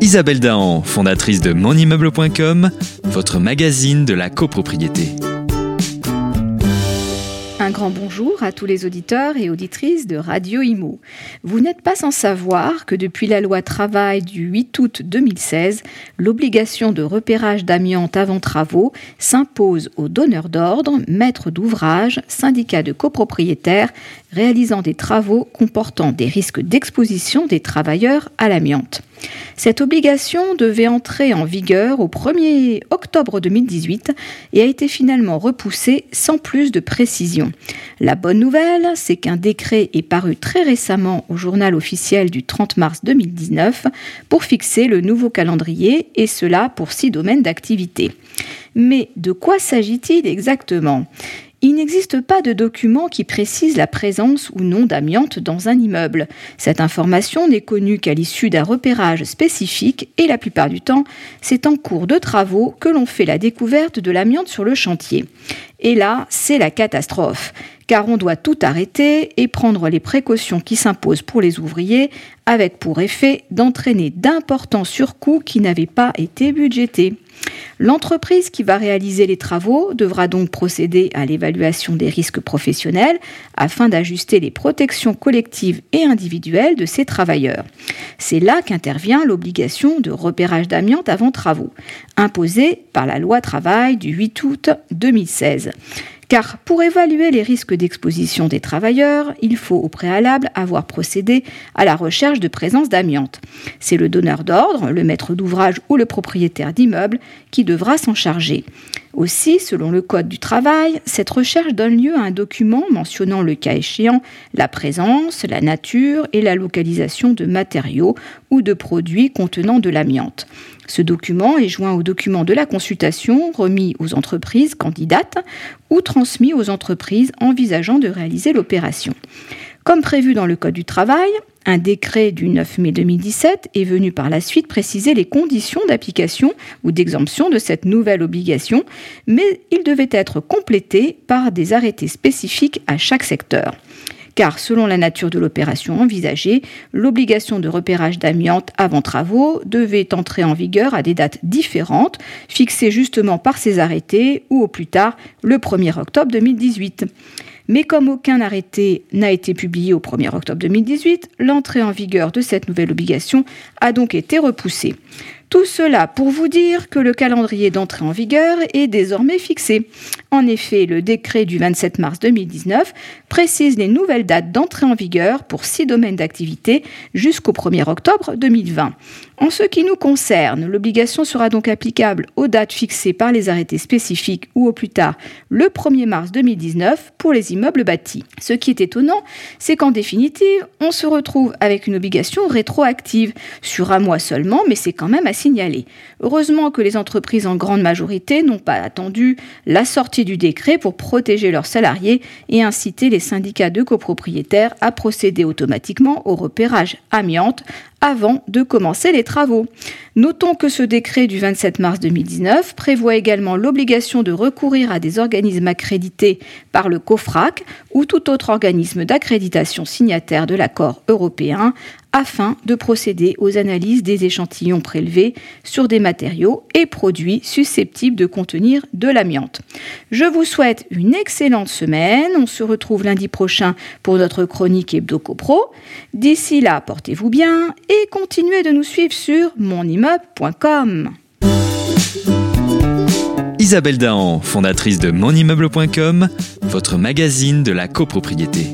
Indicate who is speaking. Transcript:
Speaker 1: Isabelle Dahan, fondatrice de monimmeuble.com, votre magazine de la copropriété.
Speaker 2: Un grand bonjour à tous les auditeurs et auditrices de Radio Imo. Vous n'êtes pas sans savoir que depuis la loi travail du 8 août 2016, l'obligation de repérage d'amiante avant travaux s'impose aux donneurs d'ordre, maîtres d'ouvrage, syndicats de copropriétaires réalisant des travaux comportant des risques d'exposition des travailleurs à l'amiante. Cette obligation devait entrer en vigueur au 1er octobre 2018 et a été finalement repoussée sans plus de précision. La bonne nouvelle, c'est qu'un décret est paru très récemment au journal officiel du 30 mars 2019 pour fixer le nouveau calendrier et cela pour six domaines d'activité. Mais de quoi s'agit-il exactement? Il n'existe pas de document qui précise la présence ou non d'amiante dans un immeuble. Cette information n'est connue qu'à l'issue d'un repérage spécifique et la plupart du temps, c'est en cours de travaux que l'on fait la découverte de l'amiante sur le chantier. Et là, c'est la catastrophe, car on doit tout arrêter et prendre les précautions qui s'imposent pour les ouvriers, avec pour effet d'entraîner d'importants surcoûts qui n'avaient pas été budgétés. L'entreprise qui va réaliser les travaux devra donc procéder à l'évaluation des risques professionnels afin d'ajuster les protections collectives et individuelles de ses travailleurs. C'est là qu'intervient l'obligation de repérage d'amiante avant travaux, imposée par la loi travail du 8 août 2016. Car pour évaluer les risques d'exposition des travailleurs, il faut au préalable avoir procédé à la recherche de présence d'amiante. C'est le donneur d'ordre, le maître d'ouvrage ou le propriétaire d'immeuble qui devra s'en charger. Aussi, selon le Code du travail, cette recherche donne lieu à un document mentionnant le cas échéant la présence, la nature et la localisation de matériaux ou de produits contenant de l'amiante. Ce document est joint au document de la consultation remis aux entreprises candidates ou transmis aux entreprises envisageant de réaliser l'opération. Comme prévu dans le Code du travail, un décret du 9 mai 2017 est venu par la suite préciser les conditions d'application ou d'exemption de cette nouvelle obligation, mais il devait être complété par des arrêtés spécifiques à chaque secteur car selon la nature de l'opération envisagée, l'obligation de repérage d'amiante avant travaux devait entrer en vigueur à des dates différentes, fixées justement par ces arrêtés ou au plus tard le 1er octobre 2018. Mais comme aucun arrêté n'a été publié au 1er octobre 2018, l'entrée en vigueur de cette nouvelle obligation a donc été repoussée. Tout cela pour vous dire que le calendrier d'entrée en vigueur est désormais fixé. En effet, le décret du 27 mars 2019 précise les nouvelles dates d'entrée en vigueur pour six domaines d'activité jusqu'au 1er octobre 2020. En ce qui nous concerne, l'obligation sera donc applicable aux dates fixées par les arrêtés spécifiques ou au plus tard le 1er mars 2019 pour les immeubles bâtis. Ce qui est étonnant, c'est qu'en définitive, on se retrouve avec une obligation rétroactive sur un mois seulement, mais c'est quand même à Heureusement que les entreprises en grande majorité n'ont pas attendu la sortie du décret pour protéger leurs salariés et inciter les syndicats de copropriétaires à procéder automatiquement au repérage amiante avant de commencer les travaux. Notons que ce décret du 27 mars 2019 prévoit également l'obligation de recourir à des organismes accrédités par le COFRAC ou tout autre organisme d'accréditation signataire de l'accord européen afin de procéder aux analyses des échantillons prélevés sur des matériaux et produits susceptibles de contenir de l'amiante. Je vous souhaite une excellente semaine. On se retrouve lundi prochain pour notre chronique HebdoCopro. D'ici là, portez-vous bien et continuez de nous suivre sur monimmeuble.com.
Speaker 1: Isabelle Dahan, fondatrice de monimmeuble.com, votre magazine de la copropriété.